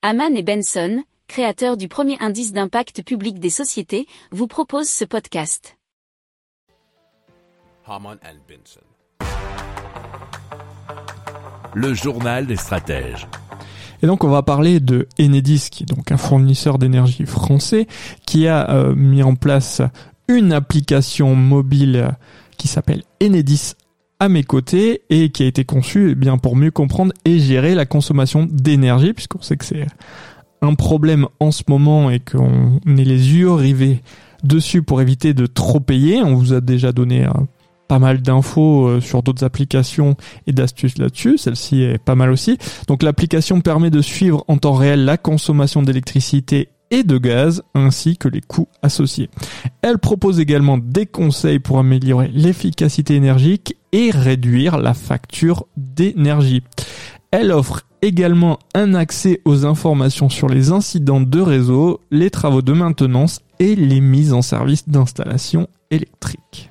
Haman et Benson, créateurs du premier indice d'impact public des sociétés, vous proposent ce podcast. Haman and Benson. Le journal des stratèges. Et donc on va parler de Enedis, qui est donc un fournisseur d'énergie français, qui a euh, mis en place une application mobile qui s'appelle Enedis à mes côtés et qui a été conçue eh bien pour mieux comprendre et gérer la consommation d'énergie, puisqu'on sait que c'est un problème en ce moment et qu'on est les yeux rivés dessus pour éviter de trop payer. On vous a déjà donné euh, pas mal d'infos euh, sur d'autres applications et d'astuces là-dessus. Celle-ci est pas mal aussi. Donc l'application permet de suivre en temps réel la consommation d'électricité et de gaz ainsi que les coûts associés. Elle propose également des conseils pour améliorer l'efficacité énergique et réduire la facture d'énergie. Elle offre également un accès aux informations sur les incidents de réseau, les travaux de maintenance et les mises en service d'installations électriques.